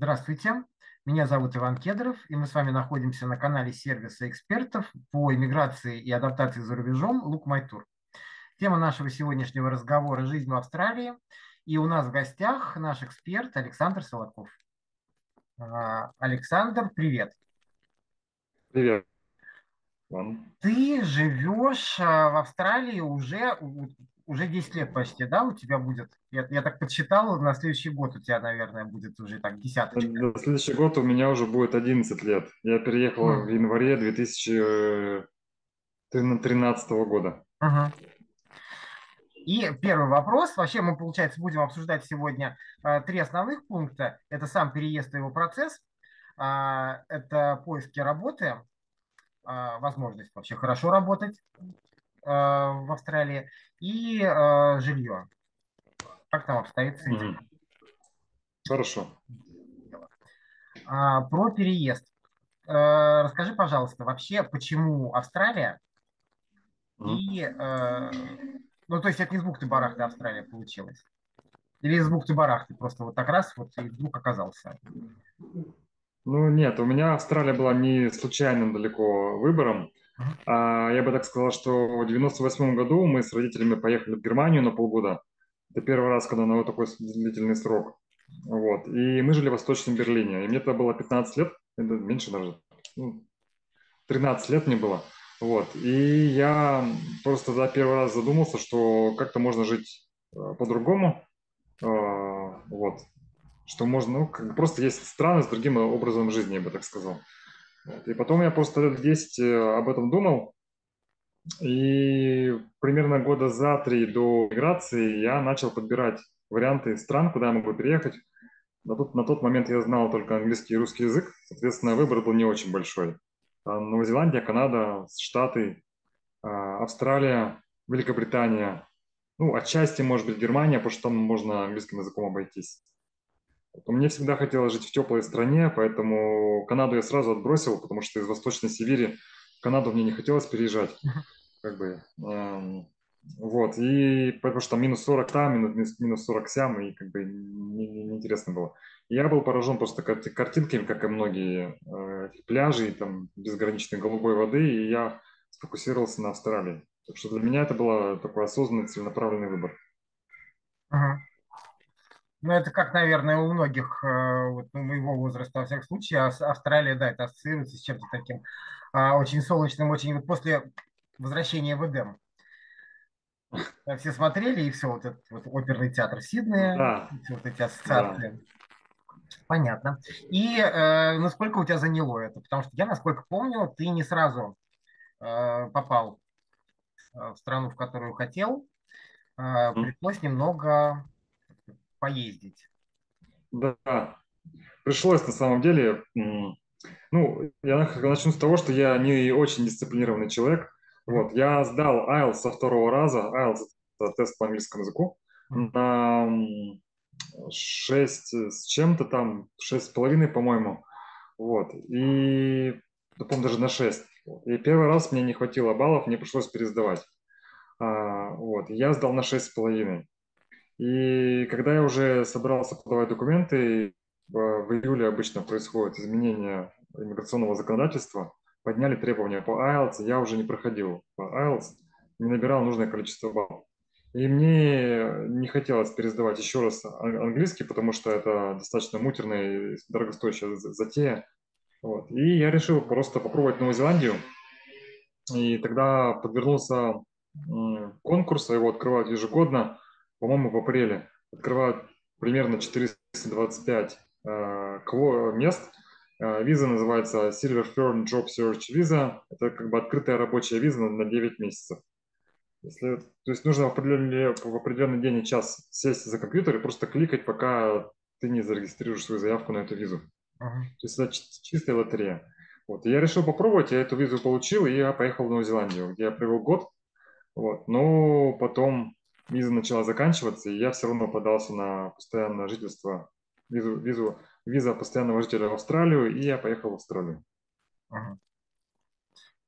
Здравствуйте, меня зовут Иван Кедров, и мы с вами находимся на канале сервиса экспертов по иммиграции и адаптации за рубежом «Лук Майтур». Тема нашего сегодняшнего разговора – жизнь в Австралии. И у нас в гостях наш эксперт Александр Солоков. А, Александр, привет. Привет. Ты живешь а, в Австралии уже уже 10 лет почти, да, у тебя будет? Я, я так подсчитал, на следующий год у тебя, наверное, будет уже так десяточка. На следующий год у меня уже будет 11 лет. Я переехал mm. в январе 2013 года. Угу. И первый вопрос. Вообще мы, получается, будем обсуждать сегодня э, три основных пункта. Это сам переезд и его процесс. Э, это поиски работы, э, возможность вообще хорошо работать в Австралии и жилье. Как там обстоит с этим? Хорошо. А, про переезд. Э, расскажи, пожалуйста, вообще, почему Австралия и... Ну, то есть это не из бухты-барахты Австралия получилась? Или из бухты-барахты? Просто вот так раз вот и вдруг оказался. Ну, нет, у меня Австралия была не случайным далеко выбором. А, я бы так сказал, что в 98 году мы с родителями поехали в Германию на полгода. Это первый раз, когда на такой длительный срок. Вот. И мы жили в Восточном Берлине. И мне тогда было 15 лет, меньше даже, ну, 13 лет мне было. Вот. И я просто тогда первый раз задумался, что как-то можно жить э, по-другому. Э, вот. Что можно, ну, как просто есть страны с другим образом жизни, я бы так сказал. И потом я просто лет 10 э, об этом думал, и примерно года за три до миграции я начал подбирать варианты стран, куда я могу переехать. На тот, на тот момент я знал только английский и русский язык, соответственно, выбор был не очень большой. Новая Зеландия, Канада, Штаты, а, Австралия, Великобритания, ну, отчасти, может быть, Германия, потому что там можно английским языком обойтись. Мне всегда хотелось жить в теплой стране, поэтому Канаду я сразу отбросил, потому что из Восточной Сибири в Канаду мне не хотелось переезжать. Как бы, эм, вот, и потому что минус 40 там, минус, минус 40 сям, и как бы неинтересно не, не было. И я был поражен просто картинками, как и многие, э, пляжей, там, безграничной голубой воды, и я сфокусировался на Австралии. Так что для меня это был такой осознанный, целенаправленный выбор. Ну, это как, наверное, у многих э, вот, ну, моего возраста, во всяком случае, Австралия, да, это ассоциируется с чем-то таким а, очень солнечным, очень вот после возвращения в Эдем. Все смотрели, и все, вот этот вот оперный театр Сиднея, да. все вот эти ассоциации. Да. Понятно. И э, насколько у тебя заняло это? Потому что я, насколько помню, ты не сразу э, попал э, в страну, в которую хотел. Э, пришлось немного поездить? Да, пришлось на самом деле. Ну, я начну с того, что я не очень дисциплинированный человек. Вот, я сдал IELTS со второго раза. IELTS – это тест по английскому языку. На 6 с чем-то там, 6,5, по-моему. Вот, и, да, помню, даже на 6. И первый раз мне не хватило баллов, мне пришлось пересдавать. А, вот, я сдал на 6,5. И когда я уже собрался подавать документы, в июле обычно происходит изменение иммиграционного законодательства, подняли требования по IELTS, я уже не проходил по IELTS, не набирал нужное количество баллов. И мне не хотелось пересдавать еще раз английский, потому что это достаточно муторная и дорогостоящая затея. Вот. И я решил просто попробовать Новую Зеландию. И тогда подвернулся конкурс, его открывают ежегодно по-моему, в апреле открывают примерно 425 э, мест. Э, виза называется Silver Fern Job Search Visa. Это как бы открытая рабочая виза на, на 9 месяцев. Если, то есть нужно в определенный, в определенный день и час сесть за компьютер и просто кликать, пока ты не зарегистрируешь свою заявку на эту визу. Uh-huh. То есть это чистая лотерея. Вот. И я решил попробовать, я эту визу получил, и я поехал в Новую Зеландию, где я провел год. Вот. Но потом виза начала заканчиваться, и я все равно подался на постоянное жительство, визу, визу, виза постоянного жителя в Австралию, и я поехал в Австралию.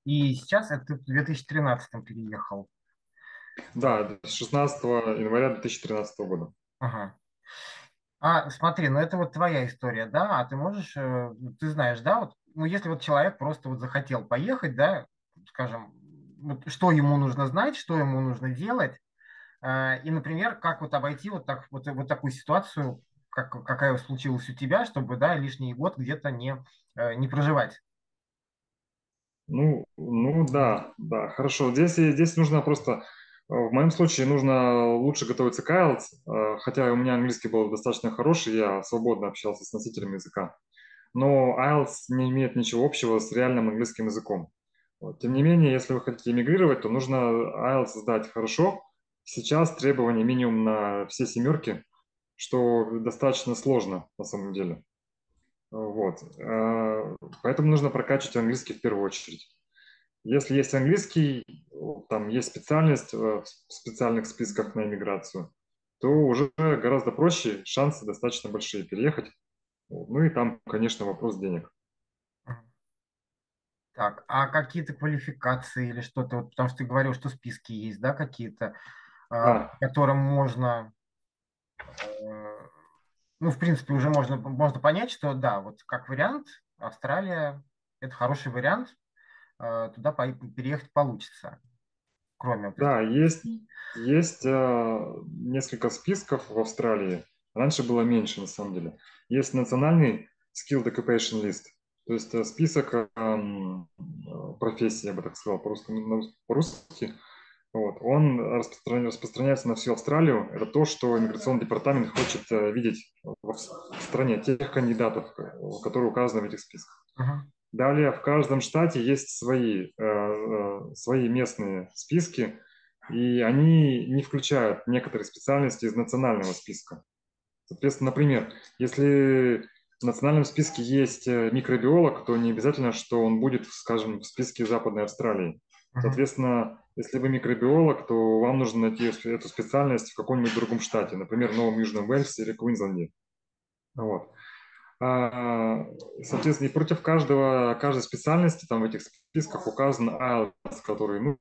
И сейчас это в 2013 переехал. Да, 16 января 2013 года. Ага. А, смотри, ну это вот твоя история, да, а ты можешь, э, ты знаешь, да, вот, ну если вот человек просто вот захотел поехать, да, скажем, вот что ему нужно знать, что ему нужно делать, э, и, например, как вот обойти вот, так, вот, вот такую ситуацию, как, какая случилась у тебя, чтобы, да, лишний год где-то не, э, не проживать. Ну, ну да, да, хорошо. Здесь, здесь нужно просто, э, в моем случае нужно лучше готовиться к IELTS, э, хотя у меня английский был достаточно хороший, я свободно общался с носителями языка. Но IELTS не имеет ничего общего с реальным английским языком. Тем не менее, если вы хотите эмигрировать, то нужно IELTS сдать хорошо. Сейчас требования минимум на все семерки, что достаточно сложно на самом деле. Вот. Э, поэтому нужно прокачивать английский в первую очередь. Если есть английский, там есть специальность в специальных списках на иммиграцию, то уже гораздо проще, шансы достаточно большие переехать. Ну и там, конечно, вопрос денег. Так, а какие-то квалификации или что-то, вот, потому что ты говорил, что списки есть, да, какие-то, а, по которым можно э, ну, в принципе, уже можно, можно понять, что да, вот как вариант, Австралия – это хороший вариант, э, туда переехать получится, кроме… Да, есть, есть э, несколько списков в Австралии, раньше было меньше, на самом деле. Есть национальный Skilled Occupation List, то есть э, список э, профессий, я бы так сказал, по-русски, по-русски вот. Он распростран... распространяется на всю Австралию. Это то, что иммиграционный департамент хочет э, видеть в стране тех кандидатов, которые указаны в этих списках. Uh-huh. Далее в каждом штате есть свои, э, э, свои местные списки, и они не включают некоторые специальности из национального списка. Соответственно, например, если в национальном списке есть микробиолог, то не обязательно, что он будет, скажем, в списке Западной Австралии. Соответственно, если вы микробиолог, то вам нужно найти эту специальность в каком-нибудь другом штате, например, Новом Южном Уэльсе или Квинсленде. Вот. А, соответственно, и против каждого, каждой специальности там в этих списках указан IELTS, который, ну,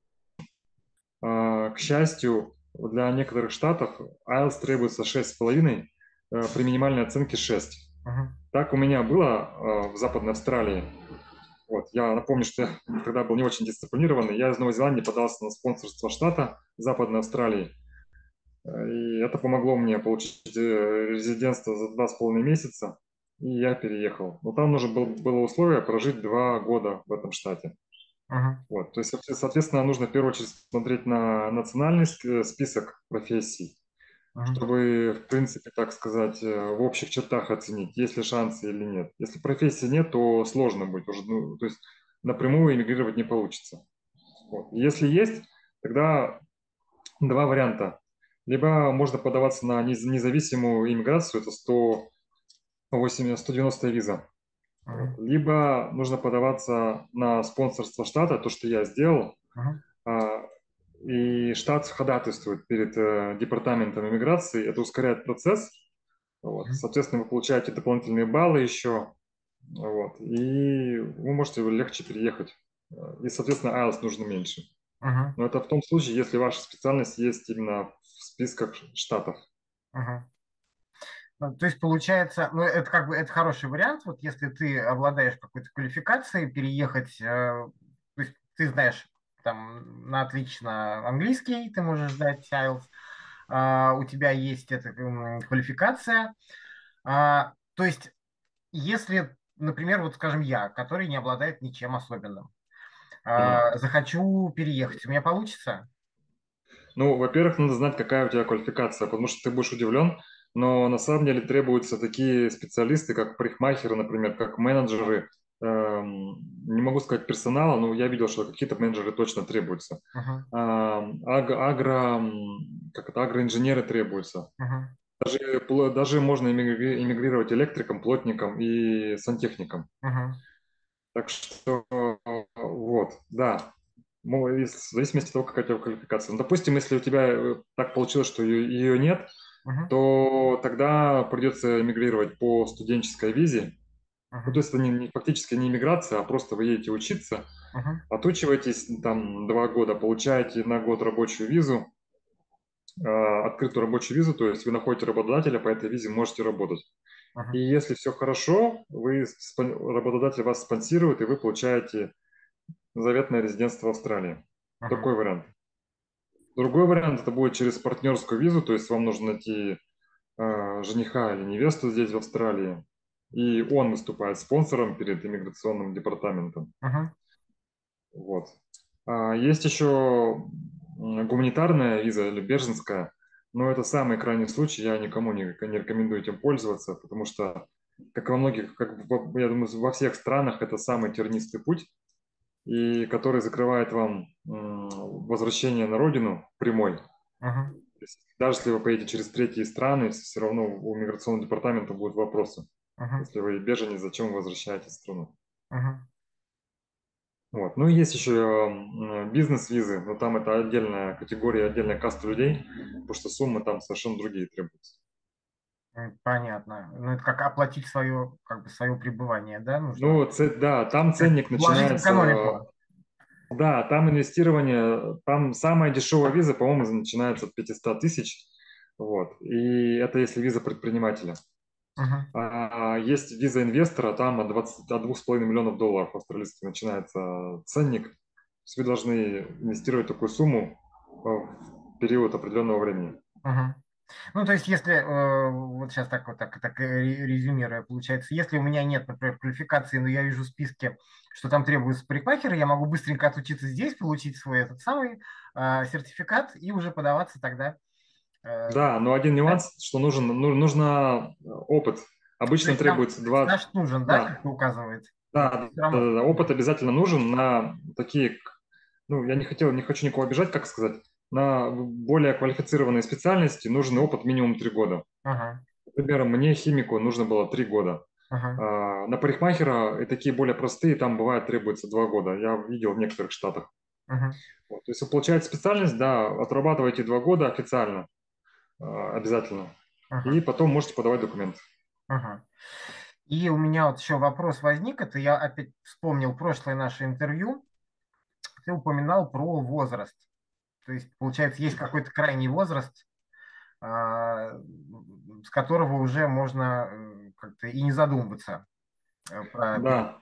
а, к счастью, для некоторых штатов IELTS требуется 6,5 э, при минимальной оценке 6. Uh-huh. Так у меня было э, в Западной Австралии. Вот. Я напомню, что я тогда был не очень дисциплинированный. Я из Новой Зеландии подался на спонсорство штата Западной Австралии. И это помогло мне получить э, резидентство за два с половиной месяца. И я переехал. Но там нужно было, было условие прожить два года в этом штате. Uh-huh. Вот. То есть, соответственно, нужно в первую очередь смотреть на национальный э, список профессий, uh-huh. чтобы, в принципе, так сказать, э, в общих чертах оценить, есть ли шансы или нет. Если профессии нет, то сложно будет уже, ну, то есть напрямую эмигрировать не получится. Вот. Если есть, тогда два варианта. Либо можно подаваться на независимую иммиграцию, это 180, 190 виза. Uh-huh. Либо нужно подаваться на спонсорство штата, то, что я сделал. Uh-huh и штат ходатайствует перед э, департаментом иммиграции, это ускоряет процесс. Вот. Соответственно, вы получаете дополнительные баллы еще, вот, и вы можете легче переехать. И, соответственно, IELTS нужно меньше. Uh-huh. Но это в том случае, если ваша специальность есть именно в списках штатов. Uh-huh. То есть получается, ну это как бы это хороший вариант, вот если ты обладаешь какой-то квалификацией, переехать, э, то есть ты знаешь там на отлично английский, ты можешь сдать IELTS, а, у тебя есть эта квалификация. А, то есть, если, например, вот скажем я, который не обладает ничем особенным, а, захочу переехать, у меня получится? Ну, во-первых, надо знать, какая у тебя квалификация, потому что ты будешь удивлен, но на самом деле требуются такие специалисты, как парикмахеры, например, как менеджеры, не могу сказать персонала, но я видел, что какие-то менеджеры точно требуются. Uh-huh. Агро, как это, агроинженеры требуются. Uh-huh. Даже, даже можно эмигрировать электриком, плотником и сантехником. Uh-huh. Так что вот, да. В зависимости от того, какая у тебя квалификация. Ну, допустим, если у тебя э, так получилось, что ее, ее нет, uh-huh. то тогда придется эмигрировать по студенческой визе. Uh-huh. То есть это не, не, фактически не иммиграция, а просто вы едете учиться, uh-huh. отучиваетесь там два года, получаете на год рабочую визу, открытую рабочую визу, то есть вы находите работодателя, по этой визе можете работать. Uh-huh. И если все хорошо, вы, работодатель вас спонсирует, и вы получаете заветное резидентство в Австралии. Uh-huh. Такой вариант. Другой вариант это будет через партнерскую визу, то есть вам нужно найти э, жениха или невесту здесь в Австралии, и он выступает спонсором перед иммиграционным департаментом. Uh-huh. Вот. А есть еще гуманитарная виза или беженская, но это самый крайний случай, я никому не, не рекомендую этим пользоваться, потому что, как во многих, как я думаю, во всех странах это самый тернистый путь, и который закрывает вам возвращение на родину прямой. Uh-huh. Даже если вы поедете через третьи страны, все равно у миграционного департамента будут вопросы. Uh-huh. Если вы беженец, зачем вы возвращаетесь в страну? Uh-huh. Вот. Ну и есть еще бизнес-визы, но там это отдельная категория, отдельная каста людей, потому что суммы там совершенно другие требуются. Понятно. Ну, это как оплатить свое, как бы, свое пребывание, да? Нужно? Ну, ц... да, там ценник начинается... Да, там инвестирование, там самая дешевая виза, по-моему, начинается от 500 тысяч. Вот. И это если виза предпринимателя. Uh-huh. А, есть виза инвестора, там от, 20, от 2,5 миллионов долларов австралийских начинается ценник. То есть вы должны инвестировать такую сумму в период определенного времени. Uh-huh. Ну, то есть, если, э, вот сейчас так вот так, так резюмируя, получается, если у меня нет, например, квалификации, но я вижу в списке, что там требуются парикмахеры, я могу быстренько отучиться здесь, получить свой этот самый э, сертификат и уже подаваться тогда да, но один нюанс, да? что нужен, ну, нужно э, опыт. Обычно требуется два... Стаж нужен, да, да. как указывает? Да, да, да, да, опыт обязательно нужен на такие, ну, я не хотел, не хочу никого обижать, как сказать, на более квалифицированные специальности нужен опыт минимум три года. Ага. Например, мне, химику, нужно было три года. Ага. А, на парикмахера и такие более простые, там бывает требуется два года. Я видел в некоторых штатах. Ага. Вот, то есть вы получаете специальность, да, отрабатываете два года официально. А, обязательно. Ага. И потом можете подавать документы. Ага. И у меня вот еще вопрос возник, это я опять вспомнил прошлое наше интервью. Ты упоминал про возраст. То есть, получается, есть какой-то крайний возраст, а, с которого уже можно э, как-то и не задумываться. Э, про... Да.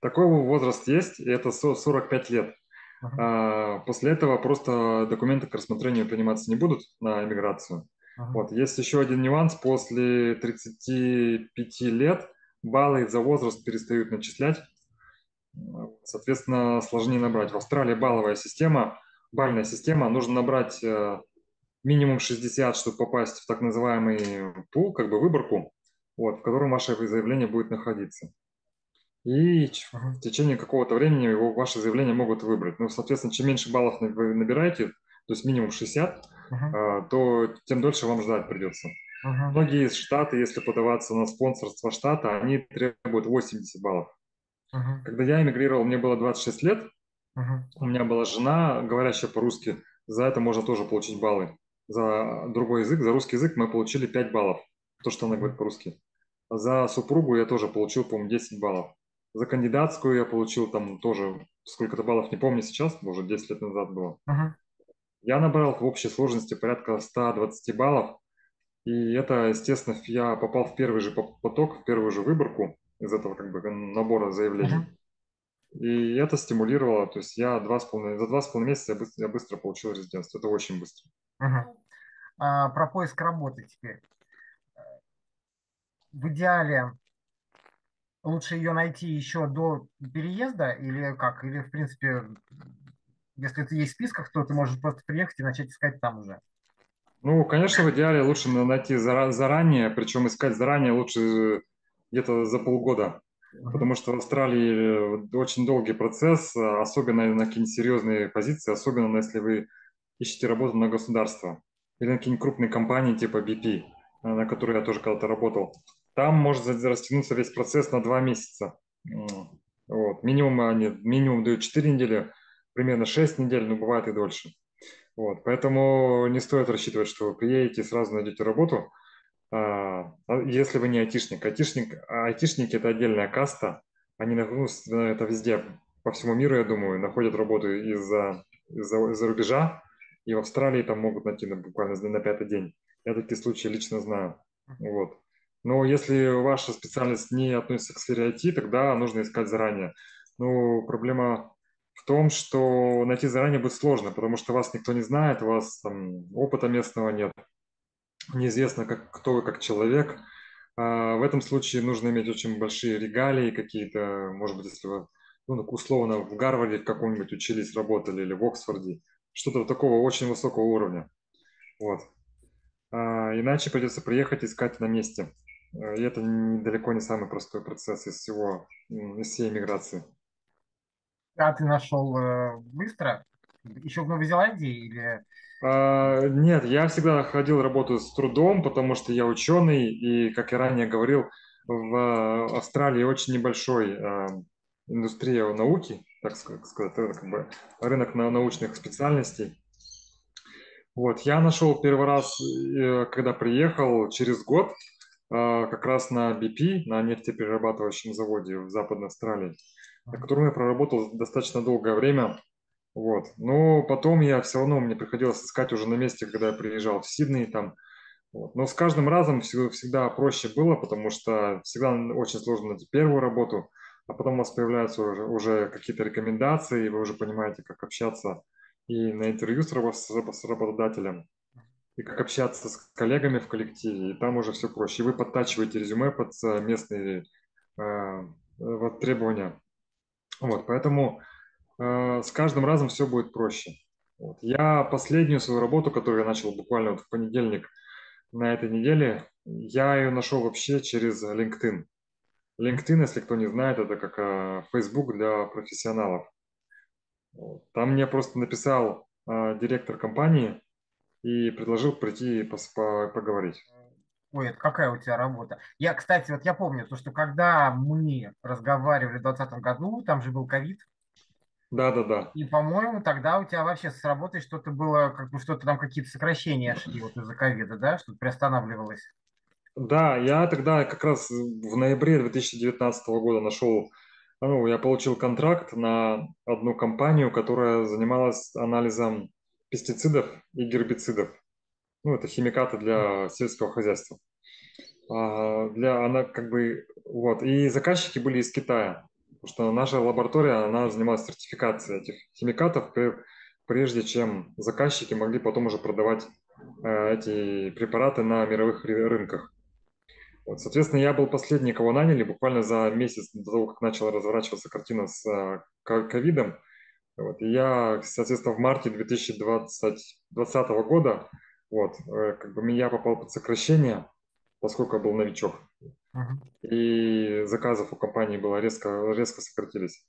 Такой возраст есть, и это 45 лет. Uh-huh. После этого просто документы к рассмотрению приниматься не будут на иммиграцию. Uh-huh. Вот. Есть еще один нюанс. После 35 лет баллы за возраст перестают начислять. Соответственно, сложнее набрать. В Австралии балловая система, бальная система. Нужно набрать э, минимум 60, чтобы попасть в так называемый пул, как бы выборку, вот, в котором ваше заявление будет находиться и в течение какого-то времени его, ваше заявление могут выбрать. Ну, соответственно, чем меньше баллов вы набираете, то есть минимум 60, uh-huh. то тем дольше вам ждать придется. Uh-huh. Многие штаты, если подаваться на спонсорство штата, они требуют 80 баллов. Uh-huh. Когда я эмигрировал, мне было 26 лет, uh-huh. у меня была жена, говорящая по-русски, за это можно тоже получить баллы. За другой язык, за русский язык мы получили 5 баллов, то, что она говорит по-русски. За супругу я тоже получил, по-моему, 10 баллов. За кандидатскую я получил там тоже сколько-то баллов, не помню сейчас, уже 10 лет назад было. Uh-huh. Я набрал в общей сложности порядка 120 баллов. И это, естественно, я попал в первый же поток, в первую же выборку из этого как бы набора заявлений. Uh-huh. И это стимулировало, то есть я два с половиной, за два с половиной месяца я быстро, я быстро получил резидентство. Это очень быстро. Uh-huh. А, про поиск работы теперь. В идеале лучше ее найти еще до переезда или как? Или, в принципе, если ты есть в списках, то ты можешь просто приехать и начать искать там уже. Ну, конечно, в идеале лучше найти заранее, причем искать заранее лучше где-то за полгода. Потому что в Австралии очень долгий процесс, особенно на какие-нибудь серьезные позиции, особенно если вы ищете работу на государство или на какие-нибудь крупные компании типа BP, на которые я тоже когда-то работал там может растянуться весь процесс на два месяца. Вот. Минимум, они, минимум дают 4 недели, примерно 6 недель, но бывает и дольше. Вот. Поэтому не стоит рассчитывать, что вы приедете и сразу найдете работу, а, а если вы не айтишник. Айтишник, айтишники – это отдельная каста, они ну, это везде, по всему миру, я думаю, находят работу из-за из-за, из-за рубежа, и в Австралии там могут найти на, буквально на пятый день. Я такие случаи лично знаю. Вот. Но если ваша специальность не относится к сфере IT, тогда нужно искать заранее. Ну, проблема в том, что найти заранее будет сложно, потому что вас никто не знает, у вас там опыта местного нет, неизвестно, как, кто вы как человек. А в этом случае нужно иметь очень большие регалии какие-то, может быть, если вы, ну, условно, в Гарварде каком-нибудь учились, работали, или в Оксфорде, что-то такого очень высокого уровня. Вот. А, иначе придется приехать искать на месте. И это далеко не самый простой процесс из всего, из всей миграции. А ты нашел э, быстро? Еще в Новой Зеландии или... А, нет, я всегда ходил работу с трудом, потому что я ученый, и, как я ранее говорил, в Австралии очень небольшой а, индустрия науки, так сказать, как бы рынок научных специальностей. Вот, я нашел первый раз, э, когда приехал, через год, как раз на BP, на нефтеперерабатывающем заводе в Западной Австралии, на котором я проработал достаточно долгое время. Вот. Но потом я все равно, мне приходилось искать уже на месте, когда я приезжал в Сидней там. Вот. Но с каждым разом всегда, всегда проще было, потому что всегда очень сложно найти первую работу, а потом у вас появляются уже, уже какие-то рекомендации, и вы уже понимаете, как общаться и на интервью с, с работодателем, и как общаться с коллегами в коллективе, и там уже все проще. И вы подтачиваете резюме под э, местные э, вот, требования. Вот, поэтому э, с каждым разом все будет проще. Вот. Я последнюю свою работу, которую я начал буквально вот в понедельник на этой неделе, я ее нашел вообще через LinkedIn. LinkedIn, если кто не знает, это как э, Facebook для профессионалов. Там мне просто написал э, директор компании и предложил прийти по по поговорить. Ой, это какая у тебя работа? Я, кстати, вот я помню, то, что когда мы разговаривали в 2020 году, там же был ковид. Да, да, да. И, по-моему, тогда у тебя вообще с работой что-то было, как бы что-то там какие-то сокращения шли вот из-за ковида, да, что-то приостанавливалось. Да, я тогда как раз в ноябре 2019 года нашел ну, я получил контракт на одну компанию, которая занималась анализом пестицидов и гербицидов. Ну, это химикаты для сельского хозяйства. А, для, она как бы, вот, и заказчики были из Китая, потому что наша лаборатория, она занималась сертификацией этих химикатов, прежде чем заказчики могли потом уже продавать э, эти препараты на мировых рынках. Вот, соответственно, я был последний, кого наняли, буквально за месяц до того, как начала разворачиваться картина с а, ковидом. Вот, и я, соответственно, в марте 2020, 2020 года вот, э, как бы я попал под сокращение, поскольку я был новичок. Uh-huh. И заказов у компании было резко, резко сократились.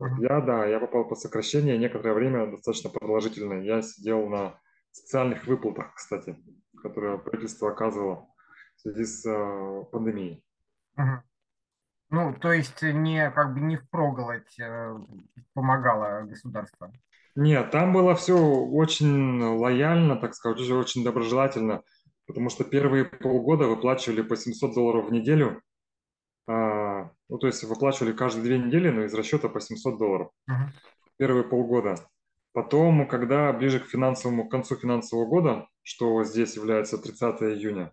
Uh-huh. Я, да, я попал под сокращение некоторое время, достаточно продолжительное. Я сидел на социальных выплатах, кстати, которые правительство оказывало в связи с э, пандемией. Угу. Ну, то есть не как бы не впроголодь э, помогало государство? Нет, там было все очень лояльно, так сказать, уже очень доброжелательно, потому что первые полгода выплачивали по 700 долларов в неделю, а, ну, то есть выплачивали каждые две недели, но из расчета по 700 долларов. uh Первые полгода. Потом, когда ближе к финансовому, к концу финансового года, что здесь является 30 июня,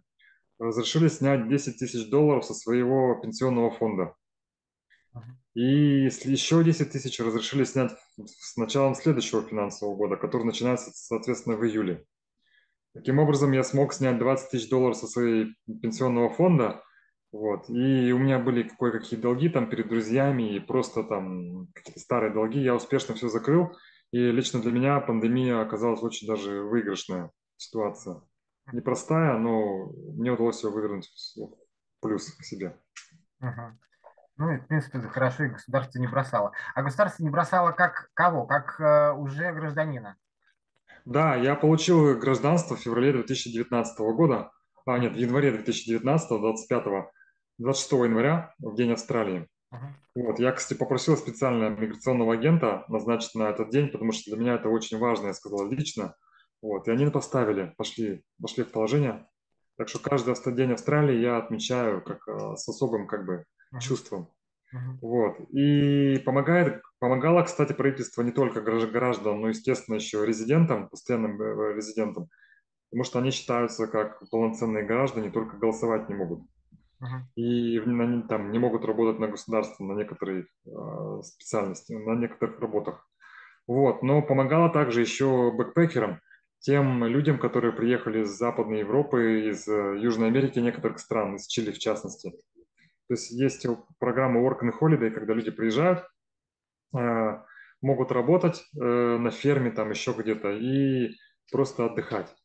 разрешили снять 10 тысяч долларов со своего пенсионного фонда. И еще 10 тысяч разрешили снять с началом следующего финансового года, который начинается, соответственно, в июле. Таким образом, я смог снять 20 тысяч долларов со своего пенсионного фонда, вот, и у меня были кое-какие долги там перед друзьями и просто там какие-то старые долги, я успешно все закрыл, и лично для меня пандемия оказалась очень даже выигрышная ситуация непростая, но мне удалось ее вывернуть в плюс к себе. Угу. Ну, и, в принципе, это хорошо, и государство не бросало. А государство не бросало как кого? Как э, уже гражданина? Да, я получил гражданство в феврале 2019 года. А, нет, в январе 2019, 25, 26 января, в День Австралии. Uh-huh. Вот, я, кстати, попросил специально миграционного агента назначить на этот день, потому что для меня это очень важно, я сказал лично. Вот, и они поставили, пошли, пошли в положение. Так что каждый день Австралии я отмечаю как э, с особым как бы чувством. Мгм. Вот. И помогает, помогало, кстати, правительство не только гражд- гражданам, но, естественно, еще резидентам, постоянным э, резидентам, потому что они считаются как полноценные граждане, только голосовать не могут. Мгм. И на- там не могут работать на государство, на некоторые э, специальности, на некоторых работах. Вот. Но помогало также еще бэкпекерам, тем людям, которые приехали из Западной Европы, из э, Южной Америки, некоторых стран, из Чили в частности. То есть есть программа Work and Holiday, когда люди приезжают, э, могут работать э, на ферме, там еще где-то, и просто отдыхать.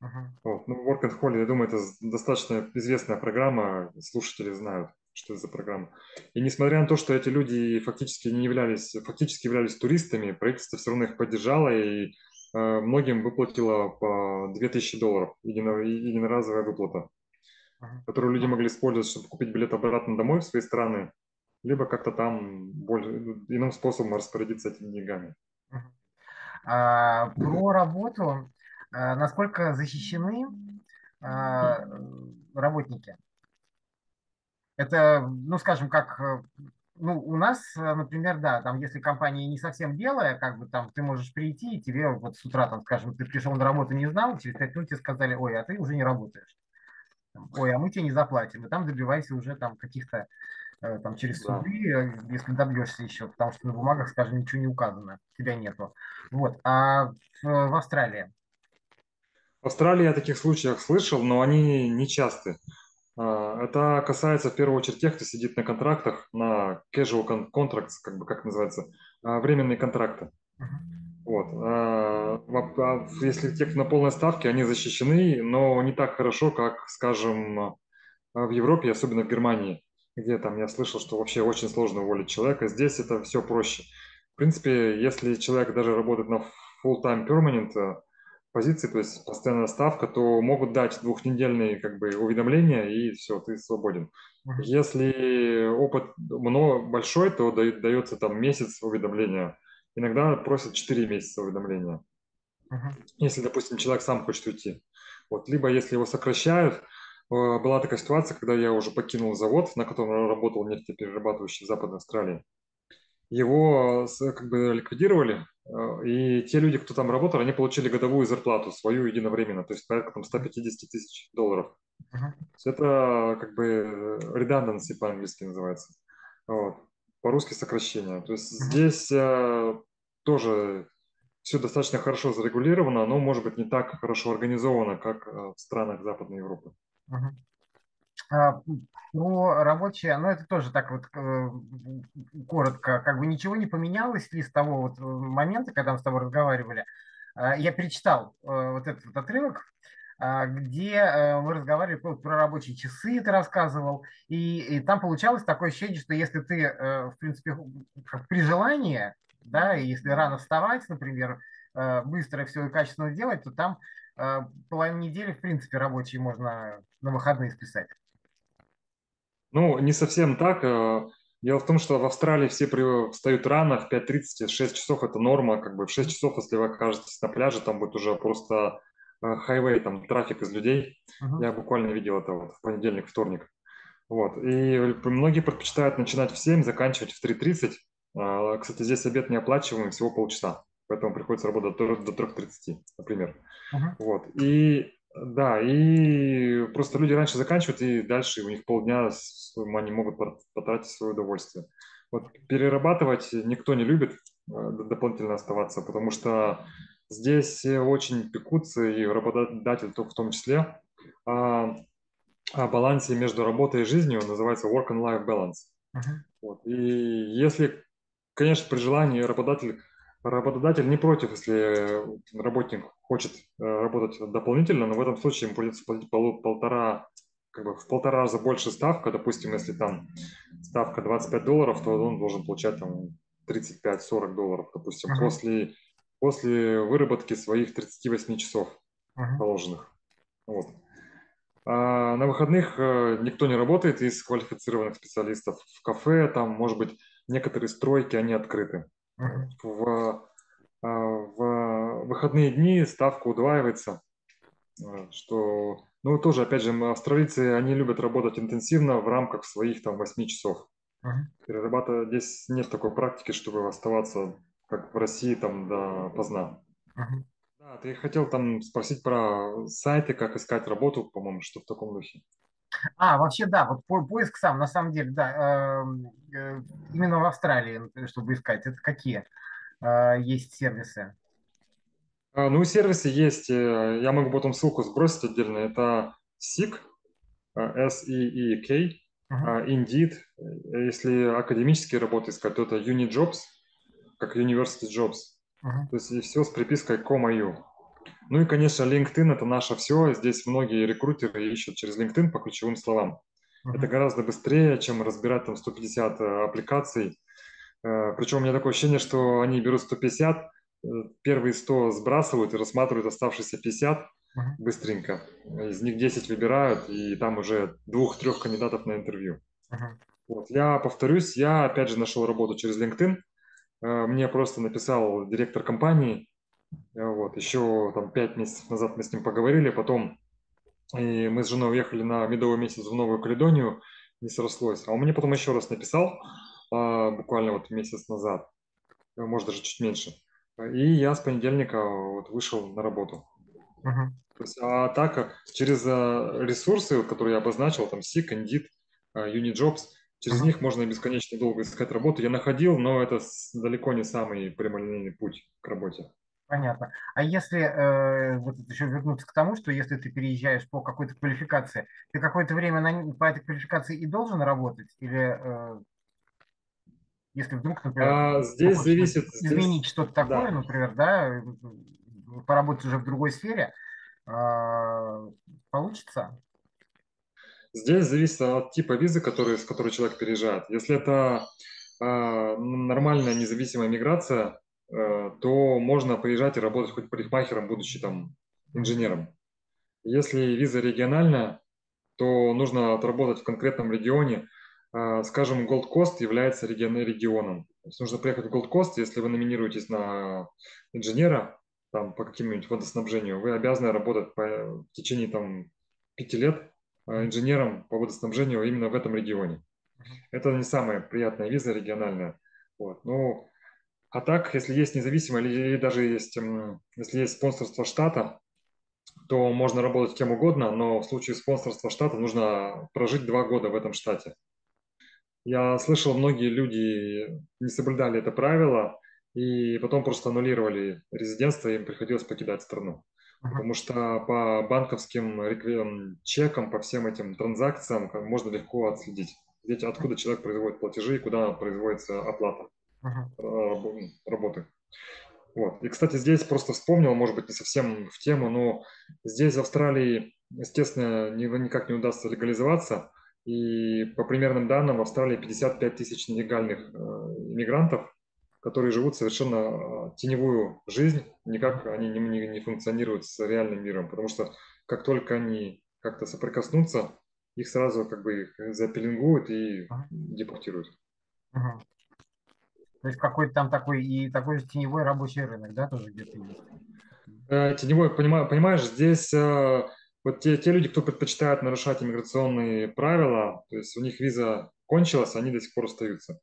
Мгм. Вот. Ну, Work and Holiday, я думаю, это достаточно известная программа, слушатели знают, что это за программа. И несмотря на то, что эти люди фактически не являлись, фактически являлись туристами, правительство все равно их поддержало и многим выплатило по 2000 долларов, едино- единоразовая выплата, которую люди могли использовать, чтобы купить билет обратно домой в свои страны, либо как-то там более, иным способом распорядиться этими деньгами. А, про работу. А, насколько защищены а, работники? Это, ну, скажем, как, э, ну, у нас, э, например, да, там, если компания не совсем белая, как бы там ты можешь прийти, и тебе вот с утра, там, скажем, ты пришел на работу, не знал, через пять минут тебе сказали, ой, а ты уже не работаешь. Ой, а мы тебе не заплатим. И там добивайся уже там каких-то, э, там, через Да. суды, э, если добьешься еще, потому что на бумагах, скажем, ничего не указано, тебя нету. Вот. А в, в Австралии? В Австралии я о таких случаях слышал, но они не часты. А, Это касается в первую очередь тех, кто сидит на контрактах, на casual con- contracts, как бы как называется, а, временные контракты. Вот. А, Если те, кто на полной ставке, они защищены, но не так хорошо, как, скажем, в Европе, особенно в Германии, где там я слышал, что вообще очень сложно уволить человека. Здесь это все проще. В принципе, если человек даже работает на full-time permanent позиции, то есть постоянная ставка, то могут дать двухнедельные как бы уведомления, и все, ты свободен. Мгм. Если опыт много, большой, то дает- дается там месяц уведомления. Иногда просят 4 месяца уведомления Мгм. если, допустим, человек сам хочет уйти. Вот. Либо если его сокращают, э, была такая ситуация, когда я уже покинул завод, на котором работал нефтеперерабатывающий в Западной Австралии. Его как бы ликвидировали, э, и те люди, кто там работал, они получили годовую зарплату свою единовременно, то есть порядка там 150 тысяч долларов. Есть это как бы redundancy по-английски называется. Вот. По-русски сокращение. То есть Мгм. здесь э, тоже все достаточно хорошо зарегулировано, но может быть не так хорошо организовано, как э, в странах Западной Европы. Мгм. А, Про рабочее, ну это тоже так вот э, коротко, как бы ничего не поменялось ли с того вот э, момента, когда мы с тобой разговаривали. А, Я перечитал э, вот этот вот отрывок, а, где мы разговаривали про, про рабочие часы, ты рассказывал, и, и там получалось такое ощущение, что если ты, в принципе, при желании, да, и если рано вставать, например, быстро все и качественно делать, то там половину недели, в принципе, рабочие можно на выходные списать. Ну, не совсем так. э, Дело в том, что в Австралии все встают рано, в 5.30, 6 часов это норма, как бы в 6 часов, если вы окажетесь на пляже, там будет уже просто э, хайвей, там трафик из людей. Мгм. Я буквально видел это вот в понедельник, вторник. Вот. И многие предпочитают начинать в 7, заканчивать в 3.30. А, Кстати, здесь обед не оплачиваемый, всего полчаса. Поэтому приходится работать до до 3.30, например. Мгм. Вот. И да, и просто люди раньше заканчивают, и дальше у них полдня они могут пот- потратить свое удовольствие. Вот перерабатывать никто не любит, э, дополнительно оставаться, потому что здесь все очень пекутся, и работодатель то в том числе, о, о балансе между работой и жизнью, называется work and life balance. Мгм. Вот. И если, конечно, при желании работодатель, работодатель не против, если работник хочет э, работать дополнительно, но в этом случае ему придется платить полу- полтора, как бы в полтора раза больше ставка. Допустим, если там ставка 25 долларов, то он должен получать там 35-40 долларов, допустим, Мгм. после, после выработки своих 38 часов Мгм. положенных. Вот. А на выходных э, никто не работает из квалифицированных специалистов. В кафе, там, может быть, некоторые стройки, они открыты. В, а, в выходные дни ставка удваивается, э, что, ну, тоже, опять же, австралийцы, они любят работать интенсивно в рамках своих там 8 часов. Перерабатывать здесь нет такой практики, чтобы оставаться, как в России, там до поздна. Мгм. Да, ты хотел там спросить про сайты, как искать работу, по-моему, что в таком духе. А, вообще, да, вот по- поиск сам, на самом деле, да, эм, э, именно в Австралии, э, чтобы искать, это какие э, есть сервисы? А, Ну, сервисы есть, э, я могу потом ссылку сбросить отдельно. Это Seek, э, S-E-E-K, Мгм. а, Indeed. Э, Если академические работы искать, то это Unijobs, как University Jobs. Мгм. То есть и все с припиской com.au. Ну и, конечно, LinkedIn– это наше все. Здесь многие рекрутеры ищут через LinkedIn по ключевым словам. Это Мгм. гораздо быстрее, чем разбирать там 150 э, аппликаций. Э, Причем у меня такое ощущение, что они берут 150, э, первые 100 сбрасывают и рассматривают оставшиеся 50 Мгм. быстренько. Из них 10 выбирают, и там уже двух-трех кандидатов на интервью. Мгм. Вот. Я повторюсь, я опять же нашел работу через LinkedIn. Мне просто написал директор компании, Вот, еще там пять месяцев назад мы с ним поговорили, потом и мы с женой уехали на медовый месяц в Новую Каледонию, не срослось. А он мне потом еще раз написал, а, буквально вот месяц назад, э, может даже чуть меньше. И я с понедельника вот вышел на работу. Мгм. То есть, а так э, через э, ресурсы, которые я обозначил, там Seek, Indeed, э, Unijobs, через Мгм. них можно бесконечно долго искать работу. Я находил, но это далеко не самый прямолинейный путь к работе. Понятно. А если э, вот еще вернуться к тому, что если ты переезжаешь по какой-то квалификации, ты какое-то время на, по этой квалификации и должен работать? Или э, если вдруг, например, А, здесь зависит, изменить здесь, что-то такое, да, например, да, э, поработать уже в другой сфере, э, получится? здесь зависит от типа визы, который, с которой человек переезжает. Если это а, нормальная независимая миграция, э, то можно приезжать и работать хоть парикмахером, будучи там инженером. Если виза региональная, то нужно отработать в конкретном регионе. А, Скажем, Gold Coast является регион- регионом. То есть нужно приехать в Gold Coast, если вы номинируетесь на инженера там, по каким-нибудь водоснабжению, вы обязаны работать по, в течение там, пяти лет Мгм. инженером по водоснабжению именно в этом регионе. Это не самая приятная виза региональная. Вот. Ну, а так, если есть независимая или, даже есть, если есть спонсорство штата, то можно работать кем угодно, но в случае спонсорства штата нужно прожить два года в этом штате. Я слышал, многие люди не соблюдали это правило и потом просто аннулировали резидентство, им приходилось покидать страну. Потому что по банковским чекам, по всем этим транзакциям можно легко отследить, где, откуда человек производит платежи и куда производится оплата Рабо- работы. Вот. И, кстати, здесь просто вспомнил, может быть, не совсем в тему, но здесь, в Австралии, естественно, ни- никак не удастся легализоваться. И по примерным данным, в Австралии 55 тысяч нелегальных э, иммигрантов, которые живут совершенно э, теневую жизнь, никак они не, не, не функционируют с реальным миром, потому что как только они как-то соприкоснутся, их сразу как бы их запеленгуют и депортируют. Мгм. То есть какой-то там такой и такой же теневой рабочий рынок, да, тоже где-то есть. Э, Теневой, понима- понимаешь, здесь э, вот те, те люди, кто предпочитает нарушать иммиграционные правила, то есть у них виза кончилась, они до сих пор остаются.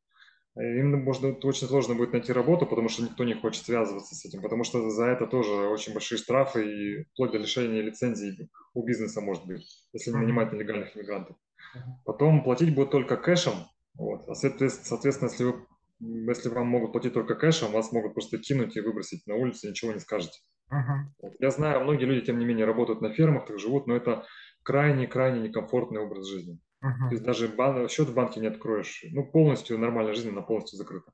Им можно, очень сложно будет найти работу, потому что никто не хочет связываться с этим, потому что за это тоже очень большие штрафы и вплоть до лишения лицензий у бизнеса может быть, если не нанимать нелегальных иммигрантов. Потом платить будут только кэшем, вот. А соответственно, если вы если вам могут платить только кэшем, вас могут просто кинуть и выбросить на улицу, ничего не скажете. Вот. Я знаю, многие люди, тем не менее, работают на фермах, так живут, но это крайне-крайне некомфортный образ жизни. То Мгм. есть даже бан- счет в банке не откроешь. Ну, полностью нормальная жизнь, она полностью закрыта.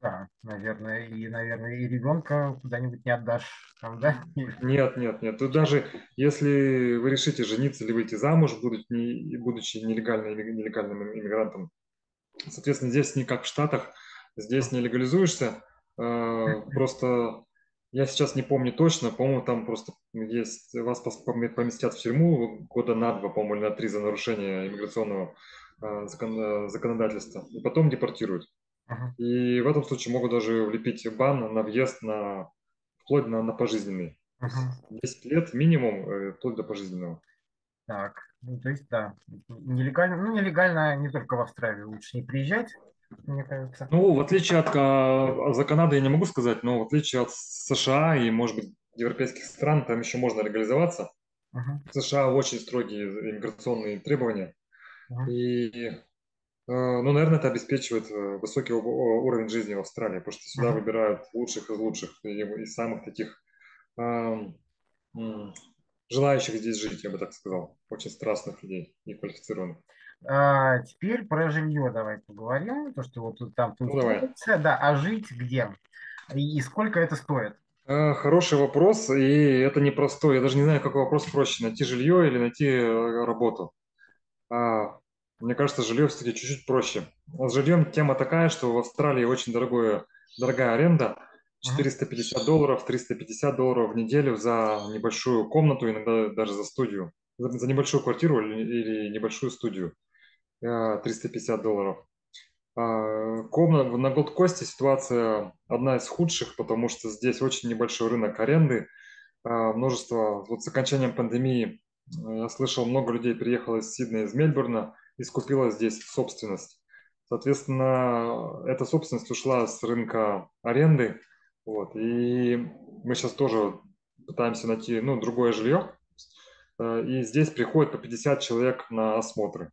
Да, наверное, и, наверное, и ребенка куда-нибудь не отдашь, там, да? Нет, нет, нет. Тут даже если вы решите жениться или выйти замуж, будучи, будучи нелегальным, нелегальным иммигрантом, соответственно, здесь не как в Штатах, здесь не легализуешься, э, просто я сейчас не помню точно, по-моему, там просто есть, вас поместят в тюрьму года на два, по-моему, или на три за нарушение иммиграционного э, закон- э, законодательства, и потом депортируют. И в этом случае могут даже влепить бан на въезд на вплоть на, на пожизненный. Мгм. 10 лет минимум, вплоть до пожизненного. Так, ну, то есть, да, нелегально, ну, нелегально не только в Австралию, лучше не приезжать, мне кажется. Ну, в отличие от а, за Канады я не могу сказать, но в отличие от США и, может быть, европейских стран, там еще можно легализоваться. Мгм, В США очень строгие иммиграционные требования. мгм, И, э, ну, наверное, это обеспечивает э, высокий уровень жизни в Австралии, потому что сюда мгм. выбирают лучших из лучших и, и самых таких желающих здесь жить, я бы так сказал. Очень страстных людей и квалифицированных. А, теперь про жилье давай поговорим, то, что вот тут там Ну, давай. да, а жить где? И, и сколько это стоит? Э, Хороший вопрос, и это непростой. Я даже не знаю, какой вопрос проще, найти жилье или найти э, работу. А, мне кажется, жилье все-таки чуть-чуть проще. С жильем тема такая, что в Австралии очень дорогое, дорогая аренда. Мгм, 450 долларов, 350 долларов в неделю за небольшую комнату, иногда даже за студию. За, небольшую квартиру или, небольшую студию. Э, 350 долларов. А, Комната на Голд-Косте ситуация одна из худших, потому что здесь очень небольшой рынок аренды. А, Множество, вот с окончанием пандемии, э, я слышал, много людей приехало из Сиднея, из Мельбурна и скупило здесь собственность. Соответственно, эта собственность ушла с рынка аренды. Вот, и мы сейчас тоже пытаемся найти ну, другое жилье. Э, И здесь приходит по 50 человек на осмотры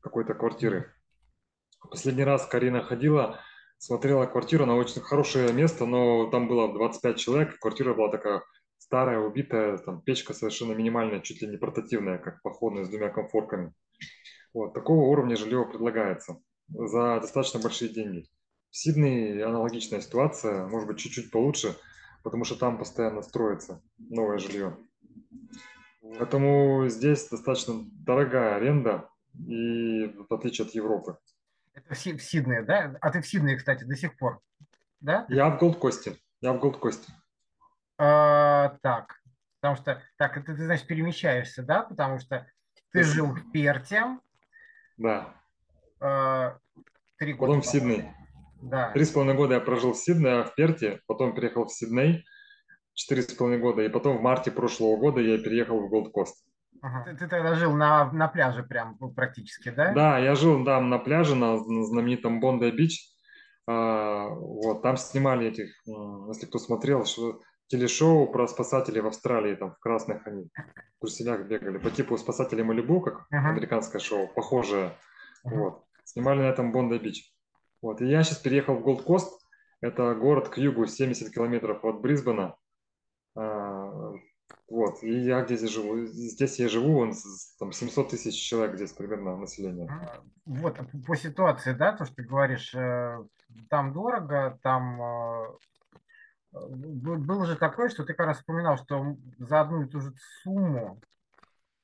какой-то квартиры. Последний раз Карина ходила, смотрела квартиру, она очень хорошее место, но там было 25 человек, квартира была такая старая, убитая, там печка совершенно минимальная, чуть ли не портативная, как походная, с двумя комфорками. Вот, такого уровня жилье предлагается за достаточно большие деньги. В Сиднее аналогичная ситуация, может быть, чуть-чуть получше, потому что там постоянно строится новое жилье. Поэтому здесь достаточно дорогая аренда, и в отличие от Европы. Это в, Си- в Сиднее, да? А ты в Сиднее, кстати, до сих пор, да? Я в Голд-Косте. Я в Голд-Косте. А, так, потому что, так, это ты, значит, перемещаешься, да? Потому что ты жил в Перте Да. а, три года, Потом в Сидней. Да. Три с половиной года я прожил в Сиднее, в Перте, потом переехал в Сидней, четыре с половиной года, и потом в марте прошлого года я переехал в Голд-Кост. Ага. Ты, ты тогда жил на, на пляже прям ну, практически, да? Да, я жил там на пляже, на, на знаменитом Бондай-Бич. А, вот, там снимали этих, если кто смотрел, что, телешоу про спасателей в Австралии, там в красных они в труселях бегали, по типу спасателей Малибу, как Ага, американское шоу, похожее. ага. Вот. Снимали на этом Бондай-Бич. Вот. И я сейчас переехал в Голд-Кост. Это город к югу, 70 километров от Брисбена. А, вот. И я здесь живу. Здесь я живу, он, там 700 тысяч человек здесь примерно население. А, Вот по ситуации, да, то, что ты говоришь, э, там дорого, там э, было же такое, что ты как раз вспоминал, что за одну и ту же сумму,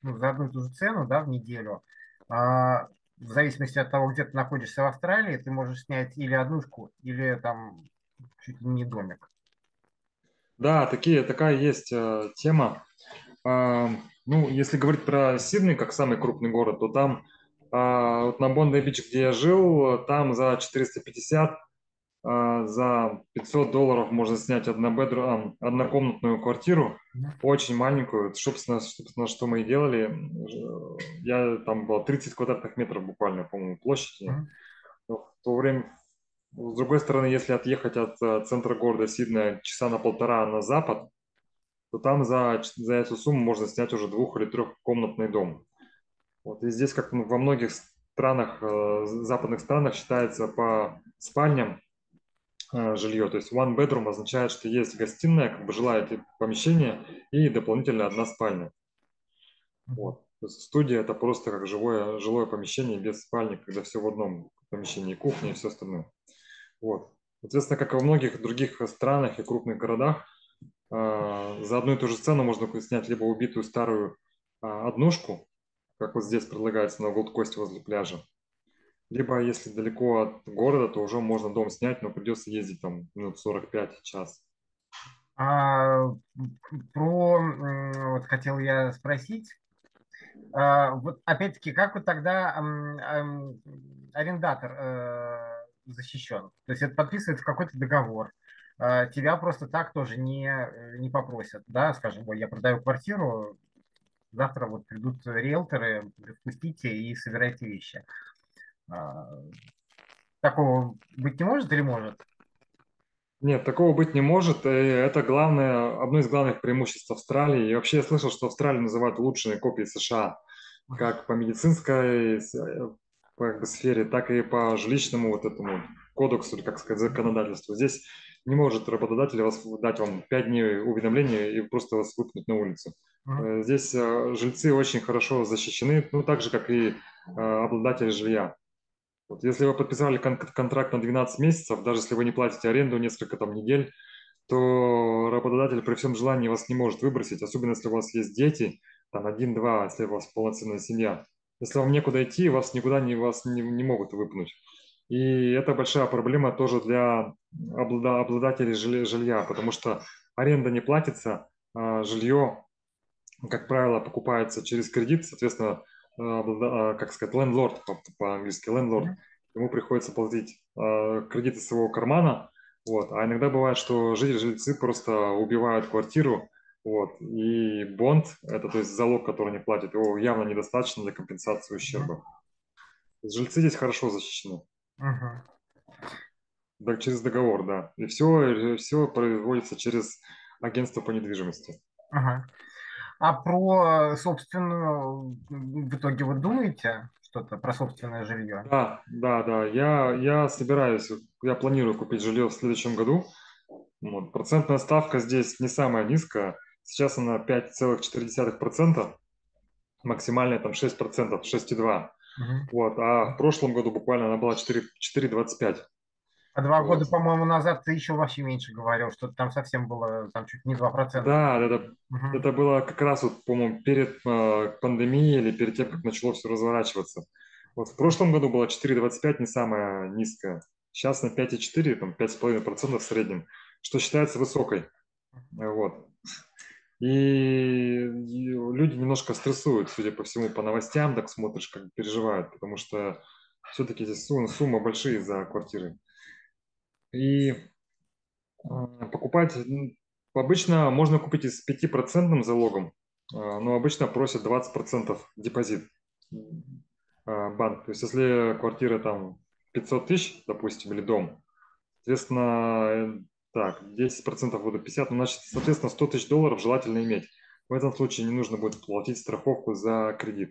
ну, за одну и ту же цену, да, в неделю, а, в зависимости от того, где ты находишься в Австралии, ты можешь снять или однушку, или там чуть ли не домик. Да, такие, такая есть э, тема. А, ну, если говорить про Сидней как самый крупный город, то там а, вот на Бондай-Бич, где я жил, там за 450 А, За 500 долларов можно снять одно bedroom, а, однокомнатную квартиру, очень маленькую. Собственно, собственно, что мы и делали. Я там было 30 квадратных метров буквально, по-моему, площади. Но В то время, с другой стороны, если отъехать от э, центра города Сиднея часа на полтора на запад, то там за, за эту сумму можно снять уже двух- или трехкомнатный дом. Вот. И здесь, как во многих странах, э, западных странах, считается по спальням жилье. То есть one bedroom означает, что есть гостиная, как бы жилое помещение и дополнительно одна спальня. Вот. То есть студия это просто как живое, жилое помещение без спальни, когда все в одном помещении, кухня и все остальное. Вот. Соответственно, как и во многих других странах и крупных городах, э, за одну и ту же цену можно снять либо убитую старую э, однушку, как вот здесь предлагается на Голд-Косте возле пляжа, либо если далеко от города, то уже можно дом снять, но придется ездить там минут 45 час. А, про, вот хотел я спросить, а, вот опять-таки, как вот тогда арендатор э, защищен? То есть это подписывается какой-то договор, а, тебя просто так тоже не, не попросят, да, скажем, ой, я продаю квартиру, завтра вот придут риэлторы, впустите и собирайте вещи. А, такого быть не может или может? Нет, такого быть не может. И это главное, одно из главных преимуществ Австралии. И вообще я слышал, что Австралию называют лучшей копией США, как по медицинской как бы, сфере, так и по жилищному вот этому кодексу, или, как сказать, законодательству. Здесь не может работодатель вас, дать вам 5 дней уведомления и просто вас выпнуть на улицу. Mm-hmm. Здесь э, жильцы очень хорошо защищены, ну, так же, как и э, обладатели жилья. Вот если вы подписали кон- контракт на 12 месяцев, даже если вы не платите аренду несколько там недель, то работодатель при всем желании вас не может выбросить, особенно если у вас есть дети, там один-два, если у вас полноценная семья. Если вам некуда идти, вас никуда не, вас не, не могут выпнуть. И это большая проблема тоже для обладателей жилья, потому что аренда не платится, а жилье, как правило, покупается через кредит, соответственно, как сказать, landlord по-английски, landlord, ему приходится платить а, кредиты своего кармана, вот. А иногда бывает, что жители, жильцы просто убивают квартиру, вот. И бонд, это то есть залог, который они платят, его явно недостаточно для компенсации ущерба. Жильцы здесь хорошо защищены. Uh-huh. Да, через договор, да. И все, все производится через агентство по недвижимости. Uh-huh. А про собственную, в итоге вы думаете что-то про собственное жилье? Да, да, да. Я, я собираюсь, я планирую купить жилье в следующем году. Вот. Процентная ставка здесь не самая низкая. Сейчас она 5,4%, максимальная там 6%, 6,2%. Угу. Вот. А в прошлом году буквально она была 4,25%. А два года, по-моему, назад ты еще вообще меньше говорил, что там совсем было там чуть не 2%. Да, это, угу. это было как раз, вот, по-моему, перед э, пандемией или перед тем, как начало все разворачиваться. Вот в прошлом году было 4,25, не самая низкая. Сейчас на 5,4, там 5,5% в среднем, что считается высокой. Вот. И люди немножко стрессуют, судя по всему, по новостям, так смотришь, как переживают, потому что все-таки здесь суммы большие за квартиры. И а, покупать обычно можно купить и с 5% залогом, а, но обычно просят 20% депозит а, банк. То есть если квартира там 500 тысяч, допустим, или дом, соответственно, э, так, 10% буду 50, ну, значит, соответственно, 100 тысяч долларов желательно иметь. В этом случае не нужно будет платить страховку за кредит.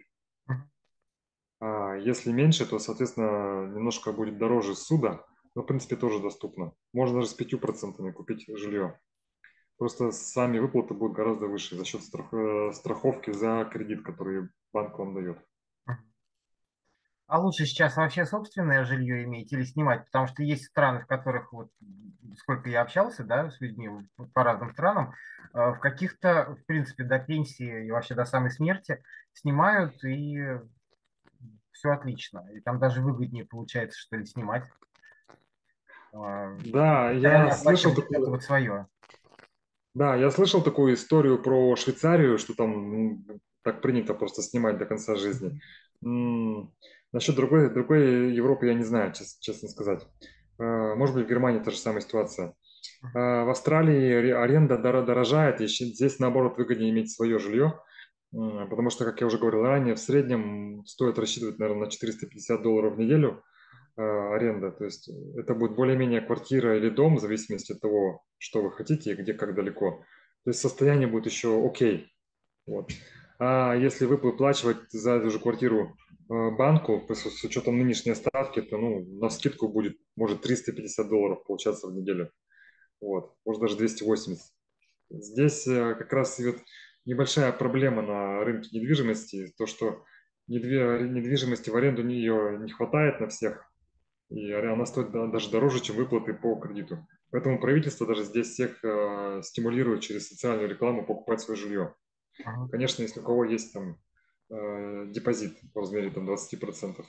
А если меньше, то, соответственно, немножко будет дороже суда, но, в принципе, тоже доступно. Можно даже с 5% купить жилье. Просто сами выплаты будут гораздо выше за счет страх... Э, страховки за кредит, который банк вам дает. А лучше сейчас вообще собственное жилье иметь или снимать? Потому что есть страны, в которых, вот сколько я общался да, с людьми по разным странам, э, в каких-то, в принципе, до пенсии и вообще до самой смерти снимают, и все отлично. И там даже выгоднее получается, что ли, снимать. А, да, я слышал такую... Вот свое. Да, я слышал такую историю про Швейцарию, что там так принято просто снимать до конца жизни. Насчет другой, другой Европы я не знаю, честно, сказать. А, может быть, в Германии та же самая ситуация. А, в Австралии аренда дорожает, и здесь, наоборот, выгоднее иметь свое жилье, потому что, как я уже говорил ранее, в среднем стоит рассчитывать, наверное, на 450 долларов в неделю аренда. То есть это будет более-менее квартира или дом, в зависимости от того, что вы хотите и где, как далеко. То есть состояние будет еще окей. Вот. А если вы выплачивать за эту же квартиру Э, банку с учетом нынешней ставки, то ну, на скидку будет, может, 350 долларов получаться в неделю. Вот, может, даже 280. Здесь э, как раз идет небольшая проблема на рынке недвижимости, то, что недвижимости в аренду ее не хватает на всех, и она стоит даже дороже, чем выплаты по кредиту. Поэтому правительство даже здесь всех э, стимулирует через социальную рекламу покупать свое жилье. Ага. Конечно, если у кого есть там э, депозит в размере там, 20%.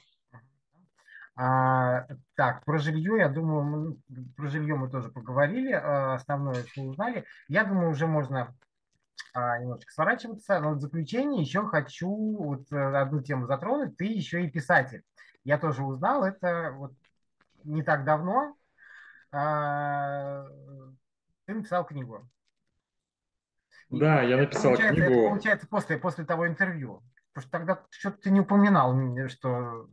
А, так, про жилье, я думаю, мы, про жилье мы тоже поговорили, а, основное, что узнали. Я думаю, уже можно а, немножечко сворачиваться, но в заключение еще хочу вот э, одну тему затронуть. Ты еще и писатель. Я тоже узнал это вот не так давно. А, ты написал книгу. Да, я это написал это книгу. получается после, после того интервью. Потому что тогда что-то ты не упоминал, что, что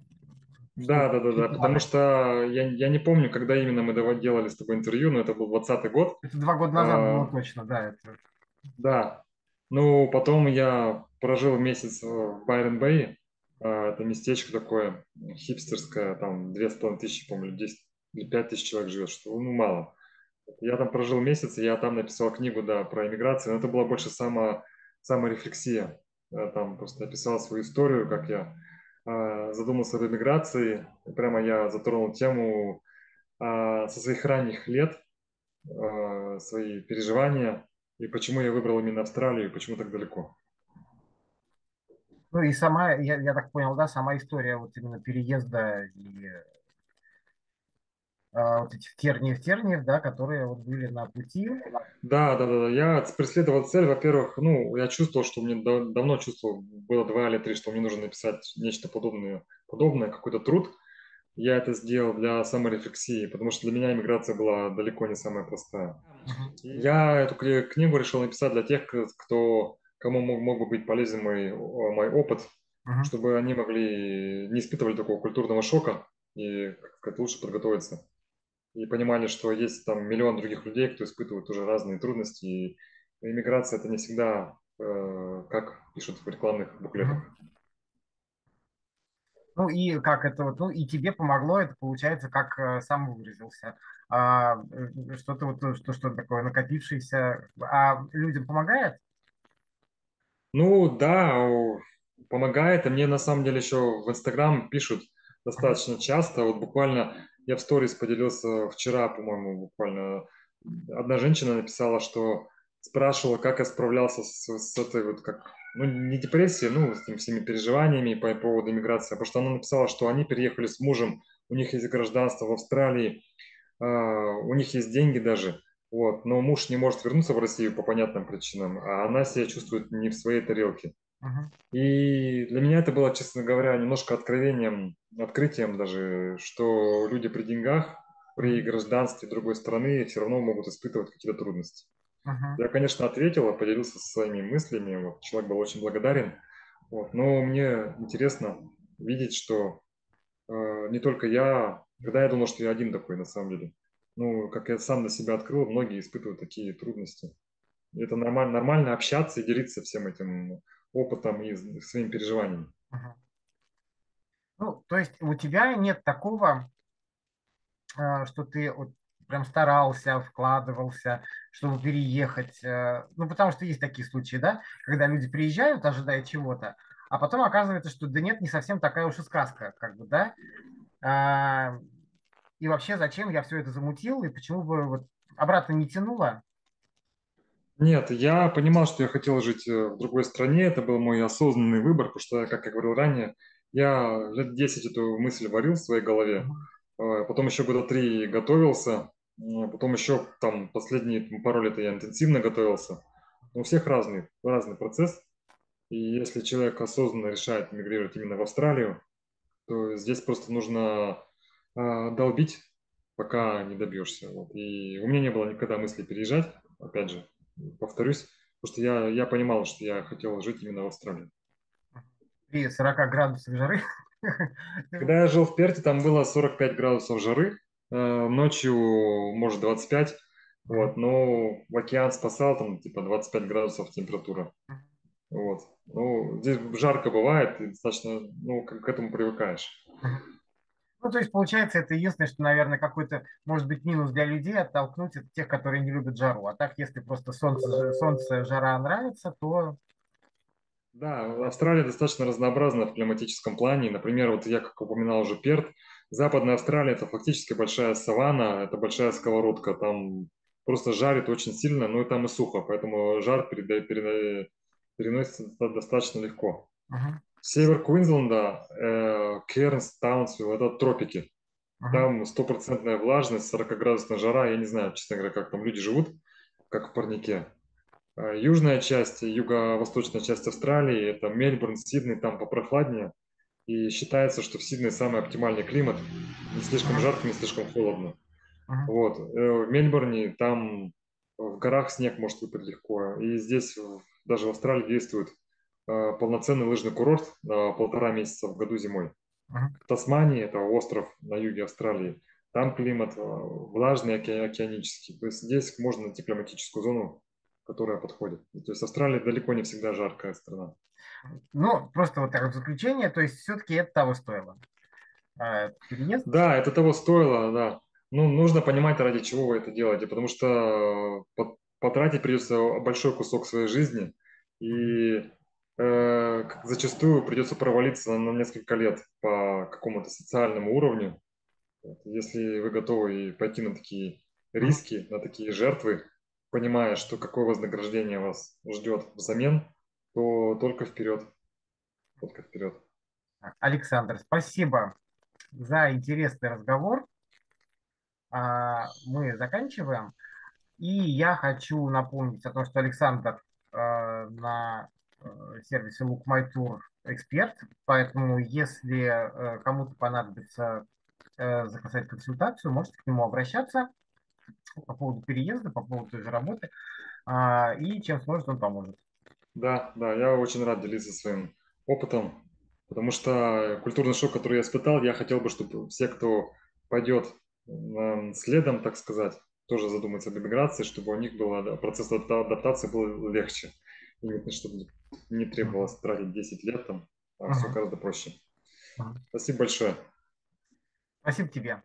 Да, да, да, да, потому что я, я не помню, когда именно мы делали с тобой интервью, но это был двадцатый год. Это два года назад было А, точно, да. Это... да, ну потом я прожил месяц в Байрон-Бэй, А, это местечко такое хипстерское, там две с половиной тысячи, по-моему, 10 или пять тысяч человек живет, что ну мало. Я там прожил месяц, и я там написал книгу, да, про иммиграцию, но это была больше само, саморефлексия. Я там просто описал свою историю, как я э, задумался об иммиграции. И прямо я затронул тему э, со своих ранних лет, э, свои переживания, и почему я выбрал именно Австралию, и почему так далеко. Ну и сама, я, я так понял, да, сама история вот именно переезда и а, вот этих терниев, терниев, да, которые вот были на пути. Да, да, да, да. Я преследовал цель. Во-первых, ну, я чувствовал, что мне да- давно чувствовал, было два или три, что мне нужно написать нечто подобное, подобное, какой-то труд. Я это сделал для саморефлексии, потому что для меня иммиграция была далеко не самая простая. Я эту кни- книгу решил написать для тех, кто, кому мог, бы быть полезен мой, мой опыт, Мгм. чтобы они могли не испытывали такого культурного шока и, как сказать, лучше подготовиться и понимали, что есть там миллион других людей, кто испытывает уже разные трудности. И иммиграция это не всегда, э, как пишут в рекламных буклетах. Ну и как это вот, ну и тебе помогло это, получается, как э, сам выразился. А, э, что-то вот, что, что такое накопившееся, а людям помогает? Ну да, помогает. И мне на самом деле еще в Инстаграм пишут достаточно часто. Вот буквально я в сторис поделился вчера, по-моему, буквально одна женщина написала, что спрашивала, как я справлялся с, с этой вот как, ну не депрессией, ну с этими всеми переживаниями по поводу иммиграции, а потому что она написала, что они переехали с мужем, у них есть гражданство в Австралии, а, у них есть деньги даже, вот, но муж не может вернуться в Россию по понятным причинам, а она себя чувствует не в своей тарелке. Мгм. И для меня это было, честно говоря, немножко откровением, открытием даже, что люди при деньгах, при гражданстве другой страны все равно могут испытывать какие-то трудности. Мгм. Я, конечно, ответил, поделился своими мыслями, вот, человек был очень благодарен, вот, но мне интересно видеть, что э, не только я, когда я думал, что я один такой на самом деле, ну, как я сам для себя открыл, многие испытывают такие трудности. И это нормально, нормально общаться и делиться всем этим опытом и своими переживаниями. Ну, то есть у тебя нет такого, э, что ты вот прям старался, вкладывался, чтобы переехать. э, Ну, потому что есть такие случаи, да, когда люди приезжают, ожидая чего-то, а потом оказывается, что да нет, не совсем такая уж и сказка, как бы, да. И вообще, зачем я все это замутил, и почему бы вот обратно не тянуло? Нет, я понимал, что я хотел жить э, в другой стране, это был мой осознанный выбор, потому что, как я говорил ранее, я лет 10 эту мысль варил в своей голове. Э, потом еще года три готовился, э, потом еще там последние пару лет я интенсивно готовился. У всех разный, разный процесс, и если человек осознанно решает эмигрировать именно в Австралию, то здесь просто нужно долбить, пока не добьешься. Вот. И у меня не было никогда мысли переезжать, опять же, повторюсь, потому что я, я понимал, что я хотел жить именно в Австралии. При 40 градусах жары. Когда я жил в Перте, там было 45 градусов жары, э, ночью, может, 25, вот, но в океан спасал, там, типа, 25 градусов температура. Вот. Ну, здесь жарко бывает, и достаточно, ну, к, к этому привыкаешь. Ну, то есть, получается, это единственное, что, наверное, какой-то, может быть, минус для людей оттолкнуть от тех, которые не любят жару. А так, если просто солнце, солнце, жара нравится, то... Да, Австралия достаточно разнообразна в климатическом плане. Например, вот я, как упоминал уже, Перт. Западная Австралия– это фактически большая саванна, это большая сковородка. Там просто жарит очень сильно, но и там и сухо, поэтому жар переда- переда- переносится достаточно легко. Мгм, Север Квинсленда, э, Кернс, Таунсвилл– это тропики. мгм, Там стопроцентная влажность, 40-градусная жара. Я не знаю, честно говоря, как там люди живут, как в парнике. А Южная часть, юго-восточная часть Австралии, это Мельбурн, Сидней, там попрохладнее. И считается, что в Сиднее самый оптимальный климат, не слишком жарко, не слишком холодно. мгм, Вот. Э, В Мельбурне там в горах снег может выпасть легко. И здесь, даже в Австралии, действует э, полноценный лыжный курорт на полтора месяца в году зимой. В Тасмании, это остров на юге Австралии, там климат э, влажный, океанический. То есть здесь можно найти климатическую зону, которая подходит. То есть Австралия далеко не всегда жаркая страна. Ну, просто вот так в заключение, то есть все-таки это того стоило. А, переезд? Да, это того стоило, да. Ну, нужно понимать, ради чего вы это делаете, потому что потратить придется большой кусок своей жизни, и э, зачастую придется провалиться на, на несколько лет по какому-то социальному уровню. Если вы готовы пойти на такие риски, на такие жертвы, понимая, что какое вознаграждение вас ждет взамен, то только вперед. Только вперед. Александр, спасибо за интересный разговор. А, мы заканчиваем. И я хочу напомнить о том, что Александр а, на э, сервисе Look My Tour эксперт, поэтому если э, кому-то понадобится э, заказать консультацию, можете к нему обращаться по поводу переезда, по поводу той же работы, а, и чем сможет, он поможет. Да, да, я очень рад делиться своим опытом, потому что культурный шок, который я испытал, я хотел бы, чтобы все, кто пойдет следом, так сказать, тоже задуматься об иммиграции, чтобы у них был процесс адаптации был легче. И чтобы не требовалось тратить 10 лет, там, а все гораздо проще. Спасибо большое. Спасибо тебе.